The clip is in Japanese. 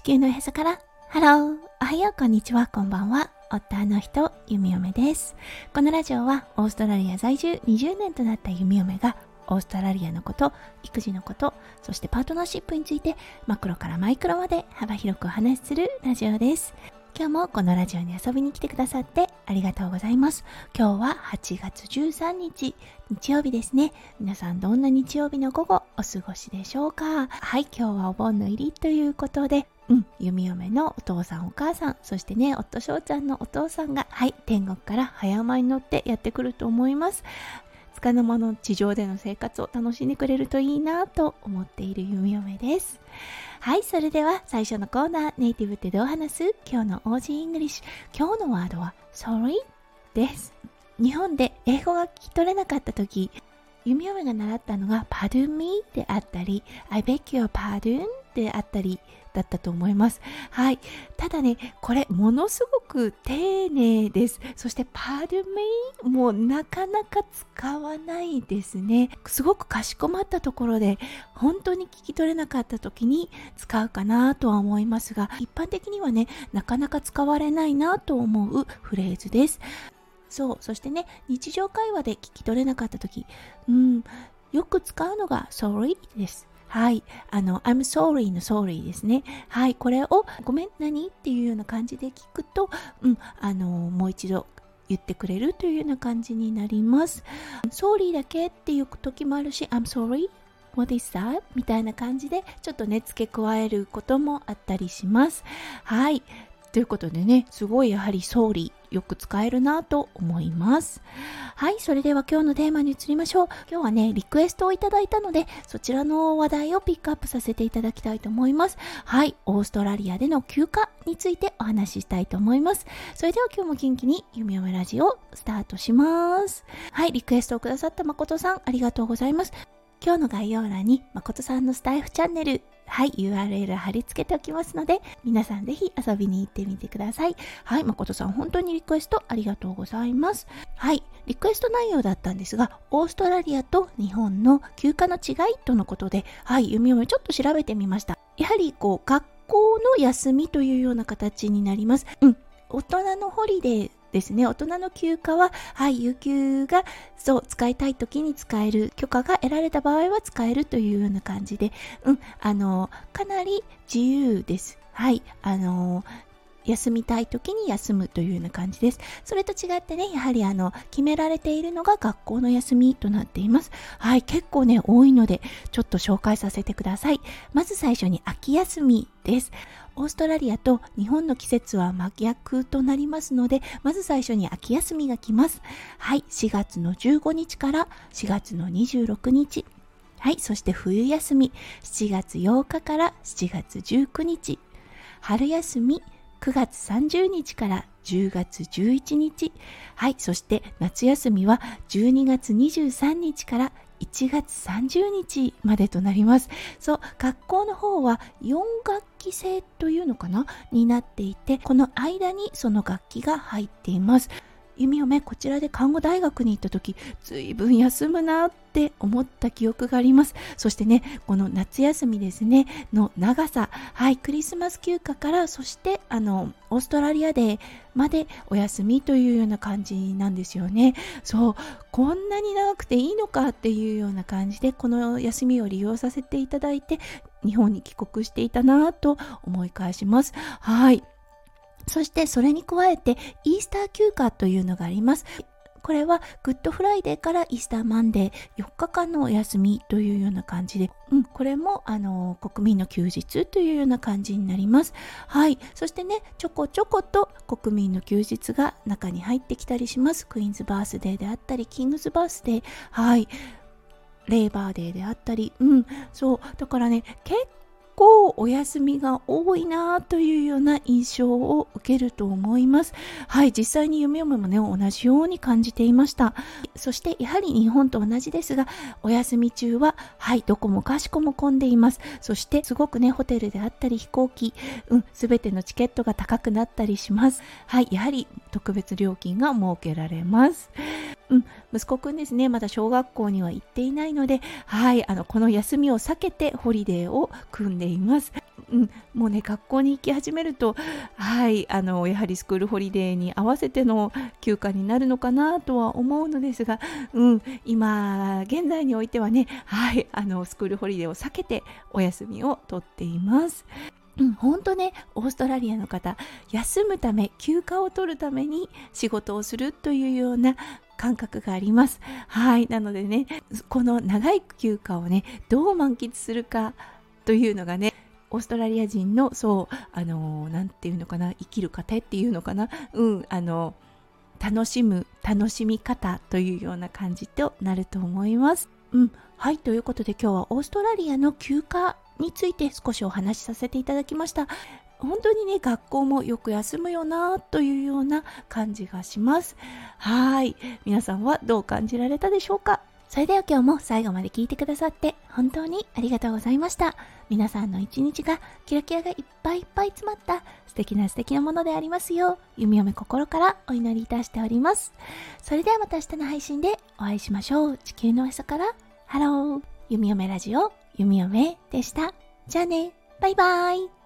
地球のへそから。ハローおはよう。こんにちは。こんばんは。夫の人弓嫁です。このラジオはオーストラリア在住20年となった弓嫁がオーストラリアのこと育児のことそしてパートナーシップについてマクロからマイクロまで幅広くお話しするラジオです。今日もこのラジオに遊びに来てくださってありがとうございます。今日は8月13日、日曜日ですね。皆さんどんな日曜日の午後お過ごしでしょうか？はい、今日はお盆の入りということで、うん、弓嫁のお父さんお母さん、そしてね、夫翔ちゃんのお父さんが、はい、天国から早馬に乗ってやってくると思います。束の間の地上での生活を楽しんでくれるといいなと思っている弓嫁です。はい、それでは最初のコーナー、ネイティブってどう話す？今日の Aussie English。今日のワードは sorry です。日本で英語が聞き取れなかった時、弓嫁が習ったのが pardon me であったり I beg your pardon であったりだったと思います。はい。ただね、これものすごく丁寧です。そして pardon me もなかなか使わないですね。すごくかしこまったところで本当に聞き取れなかった時に使うかなとは思いますが、一般的にはね、なかなか使われないなと思うフレーズです。そう、そしてね、日常会話で聞き取れなかった時、うん、よく使うのが sorry です。はい。あの、I'm sorry の sorry ですね。はい。これを、ごめん、何っていうような感じで聞くと、うん、あの、もう一度言ってくれるというような感じになります。sorry だけっていう時もあるし、I'm sorry? What is that? みたいな感じでちょっとね付け加えることもあったりします。はい。ということでね、すごいやはり総理よく使えるなと思います。はい、それでは今日のテーマに移りましょう。今日はね、リクエストをいただいたので、そちらの話題をピックアップさせていただきたいと思います。はい、オーストラリアでの休暇についてお話ししたいと思います。それでは今日も元気に弓嫁ラジオスタートします。はい、リクエストをくださった誠さん、ありがとうございます。今日の概要欄に誠さんのスタイフチャンネルはい、URL 貼り付けておきますので、皆さんぜひ遊びに行ってみてください。はい、誠さん本当にリクエストありがとうございます。はい、リクエスト内容だったんですが、オーストラリアと日本の休暇の違いとのことで、はい、弓をちょっと調べてみました。やはりこう、学校の休みというような形になります。うん、大人のホリデーですね。大人の休暇は、はい、有給が、そう、使いたい時に使える、許可が得られた場合は使えるというような感じで、うん、あの、かなり自由です。はい、あの、休みたい時に休むというような感じです。それと違ってね、やはりあの、決められているのが学校の休みとなっています。はい、結構ね、多いので、ちょっと紹介させてください。まず最初に秋休みです。オーストラリアと日本の季節は真逆となりますので、まず最初に秋休みが来ます。はい、4月の15日から4月の26日。はい、そして冬休み、7月8日から7月19日。春休み、9月30日から10月11日。はい、そして夏休みは12月23日から1月30日までとなります。そう、学校の方は4学期制というのかな？になっていて、この間にその楽器が入っています。弓嫁こちらで看護大学に行った時ずいぶん休むなって思った記憶があります。そしてねこの夏休みですねの長さはいクリスマス休暇からそしてあのオーストラリアデーまでお休みというような感じなんですよね。そうこんなに長くていいのかっていうような感じでこの休みを利用させていただいて日本に帰国していたなと思い返します。はい。そしてそれに加えてイースター休暇というのがあります。これは Good Friday から Easter Monday 4日間のお休みというような感じで、うん、これもあの国民の休日というような感じになります。はい。そしてね、ちょこちょこと国民の休日が中に入ってきたりします。 Queen's Birthday であったり、 King's Birthday、はい。レーバーデーであったり、うん、そう。だからね、結構お休みが多いなというような印象を受けると思います。はい、実際に夢嫁もね、同じように感じていました。そしてやはり日本と同じですが、お休み中は、はい、どこもかしこも混んでいます。そしてすごくね、ホテルであったり飛行機、うん、すべてのチケットが高くなったりします。はい、やはり特別料金が設けられます。うん、息子くんですね、まだ小学校には行っていないので、はい、あの、この休みを避けてホリデーを組んでいます。うん、もうね学校に行き始めるとはいあのやはり school holiday に合わせての休暇になるのかなとは思うのですが、うん、今現在においてはねはいあの school holiday を避けてお休みをとっています。うん、本当ねオーストラリアの方休むため休暇を取るために仕事をするというような感覚があります。はい。なのでね、この長い休暇をね、どう満喫するかというのがね、オーストラリア人の、そう、あの、なんていうのかな、生きる過程っていうのかな、うん、あの、楽しむ、楽しみ方というような感じとなると思います。うん。はい。ということで今日はオーストラリアの休暇について少しお話しさせていただきました。本当にね学校もよく休むよなというような感じがします。はい。皆さんはどう感じられたでしょうか？それでは今日も最後まで聞いてくださって本当にありがとうございました。皆さんの一日がキラキラがいっぱいいっぱい詰まった素敵な素敵なものでありますよう弓嫁心からお祈りいたしております。それではまた明日の配信でお会いしましょう。地球のへそからハロー。弓嫁ラジオ。弓嫁でした。じゃあね。バイバイ。